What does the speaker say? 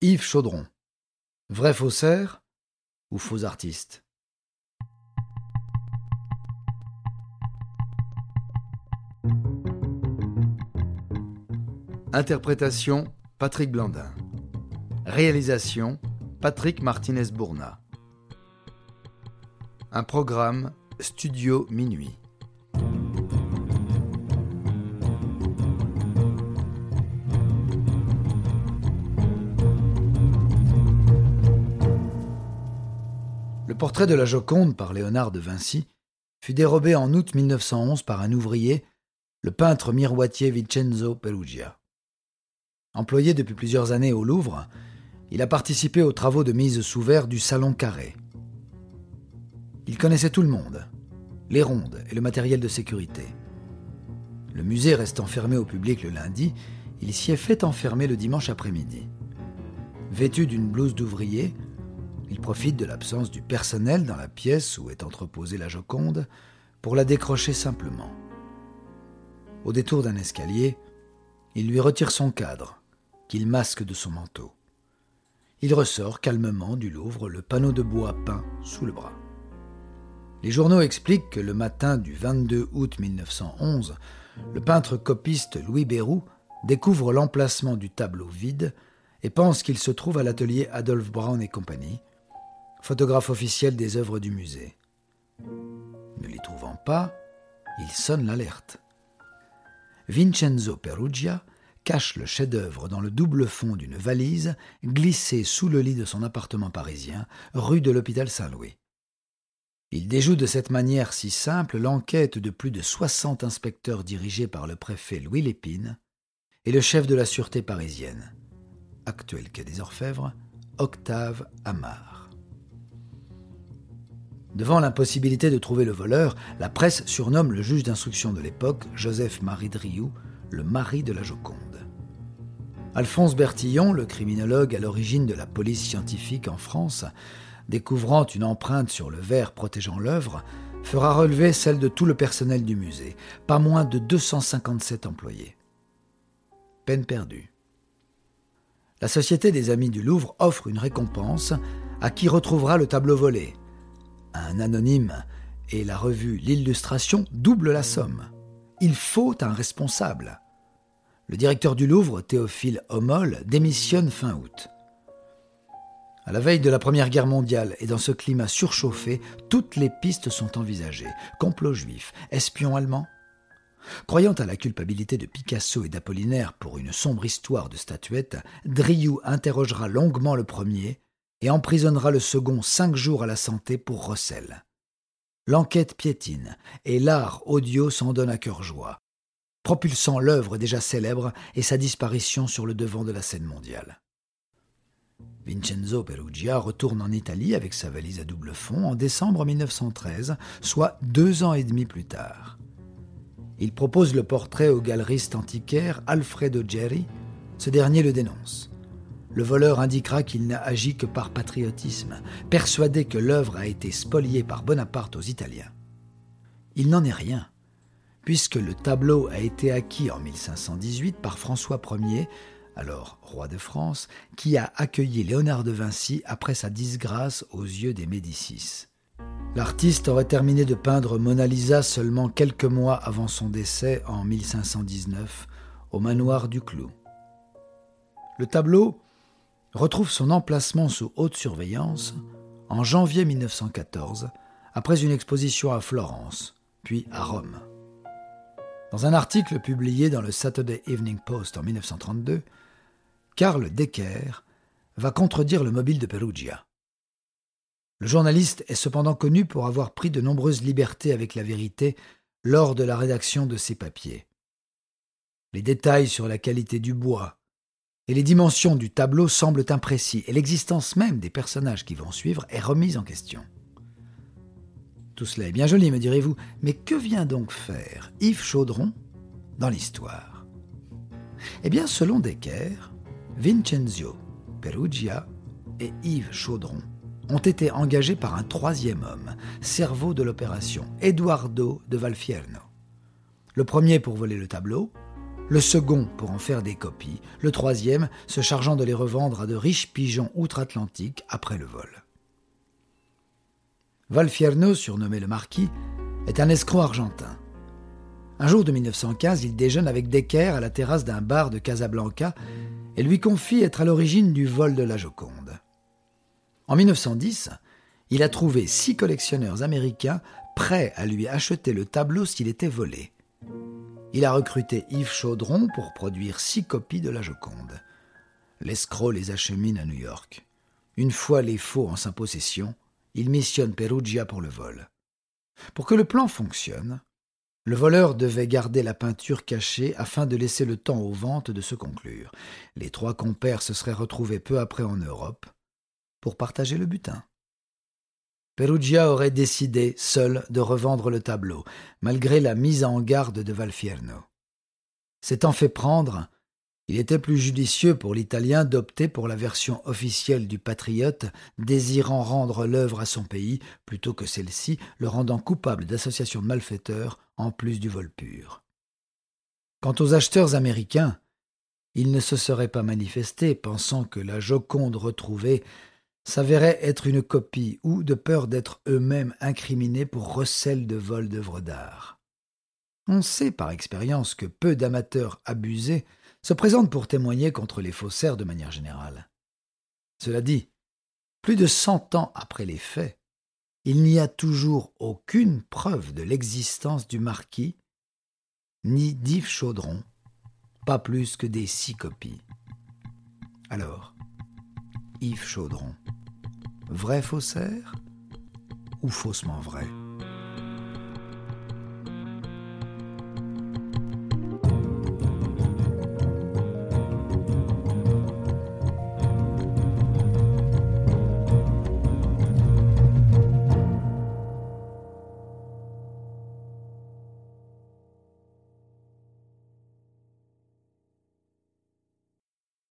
Yves Chaudron. Vrai faussaire ou faux artiste? Interprétation Patrick Blandin. Réalisation Patrick Martinez-Bourna. Un programme Studio Minuit. Portrait de la Joconde par Léonard de Vinci fut dérobé en août 1911 par un ouvrier, le peintre miroitier Vincenzo Perugia. Employé depuis plusieurs années au Louvre, il a participé aux travaux de mise sous verre du Salon Carré. Il connaissait tout le monde, les rondes et le matériel de sécurité. Le musée restant fermé au public le lundi, il s'y est fait enfermer le dimanche après-midi. Vêtu d'une blouse d'ouvrier, il profite de l'absence du personnel dans la pièce où est entreposée la Joconde pour la décrocher simplement. Au détour d'un escalier, il lui retire son cadre, qu'il masque de son manteau. Il ressort calmement du Louvre le panneau de bois peint sous le bras. Les journaux expliquent que le matin du 22 août 1911, le peintre copiste Louis Béroux découvre l'emplacement du tableau vide et pense qu'il se trouve à l'atelier Adolphe Brown et compagnie, photographe officiel des œuvres du musée. Ne l'y trouvant pas, il sonne l'alerte. Vincenzo Perugia cache le chef-d'œuvre dans le double fond d'une valise glissée sous le lit de son appartement parisien, rue de l'hôpital Saint-Louis. Il déjoue de cette manière si simple l'enquête de plus de 60 inspecteurs dirigés par le préfet Louis Lépine et le chef de la sûreté parisienne, actuel quai des Orfèvres, Octave Amar. Devant l'impossibilité de trouver le voleur, la presse surnomme le juge d'instruction de l'époque, Joseph-Marie Driou, le mari de la Joconde. Alphonse Bertillon, le criminologue à l'origine de la police scientifique en France, découvrant une empreinte sur le verre protégeant l'œuvre, fera relever celle de tout le personnel du musée, pas moins de 257 employés. Peine perdue. La Société des Amis du Louvre offre une récompense à qui retrouvera le tableau volé. Un anonyme et la revue L'Illustration doublent la somme. Il faut un responsable. Le directeur du Louvre, Théophile Homol, démissionne fin août. À la veille de la Première Guerre mondiale et dans ce climat surchauffé, toutes les pistes sont envisagées. Complot juif, espion allemand. Croyant à la culpabilité de Picasso et d'Apollinaire pour une sombre histoire de statuettes, Driou interrogera longuement le premier et emprisonnera le second cinq jours à la santé pour recel. L'enquête piétine et l'art audio s'en donne à cœur joie, propulsant l'œuvre déjà célèbre et sa disparition sur le devant de la scène mondiale. Vincenzo Perugia retourne en Italie avec sa valise à double fond en décembre 1913, soit deux ans et demi plus tard. Il propose le portrait au galeriste antiquaire Alfredo Geri. Ce dernier le dénonce. Le voleur indiquera qu'il n'a agi que par patriotisme, persuadé que l'œuvre a été spoliée par Bonaparte aux Italiens. Il n'en est rien, puisque le tableau a été acquis en 1518 par François Ier alors roi de France, qui a accueilli Léonard de Vinci après sa disgrâce aux yeux des Médicis. L'artiste aurait terminé de peindre Mona Lisa seulement quelques mois avant son décès en 1519 au manoir du Clou. Le tableau retrouve son emplacement sous haute surveillance en janvier 1914 après une exposition à Florence, puis à Rome. Dans un article publié dans le Saturday Evening Post en 1932, Karl Decker va contredire le mobile de Perugia. Le journaliste est cependant connu pour avoir pris de nombreuses libertés avec la vérité lors de la rédaction de ses papiers. Les détails sur la qualité du bois et les dimensions du tableau semblent imprécis et l'existence même des personnages qui vont suivre est remise en question. Tout cela est bien joli, me direz-vous, mais que vient donc faire Yves Chaudron dans l'histoire? Eh bien, selon Decker, Vincenzo Perugia et Yves Chaudron ont été engagés par un troisième homme, cerveau de l'opération, Eduardo de Valfierno. Le premier pour voler le tableau, le second pour en faire des copies, le troisième se chargeant de les revendre à de riches pigeons outre-Atlantique après le vol. Valfierno, surnommé le Marquis, est un escroc argentin. Un jour de 1915, il déjeune avec Decker à la terrasse d'un bar de Casablanca et lui confie être à l'origine du vol de la Joconde. En 1910, il a trouvé six collectionneurs américains prêts à lui acheter le tableau s'il était volé. Il a recruté Yves Chaudron pour produire six copies de la Joconde. L'escroc les achemine à New York. Une fois les faux en sa possession, il missionne Perugia pour le vol. Pour que le plan fonctionne, le voleur devait garder la peinture cachée afin de laisser le temps aux ventes de se conclure. Les trois compères se seraient retrouvés peu après en Europe pour partager le butin. Perugia aurait décidé, seul, de revendre le tableau, malgré la mise en garde de Valfierno. S'étant fait prendre, il était plus judicieux pour l'Italien d'opter pour la version officielle du patriote, désirant rendre l'œuvre à son pays, plutôt que celle-ci le rendant coupable d'association de malfaiteurs, en plus du vol pur. Quant aux acheteurs américains, ils ne se seraient pas manifestés, pensant que la Joconde retrouvée s'avérait être une copie ou de peur d'être eux-mêmes incriminés pour recel de vol d'œuvres d'art. On sait par expérience que peu d'amateurs abusés se présentent pour témoigner contre les faussaires de manière générale. Cela dit, plus de cent ans après les faits, il n'y a toujours aucune preuve de l'existence du marquis, ni d'Yves Chaudron, pas plus que des six copies. Alors, Yves Chaudron, vrai faussaire ou faussement vrai?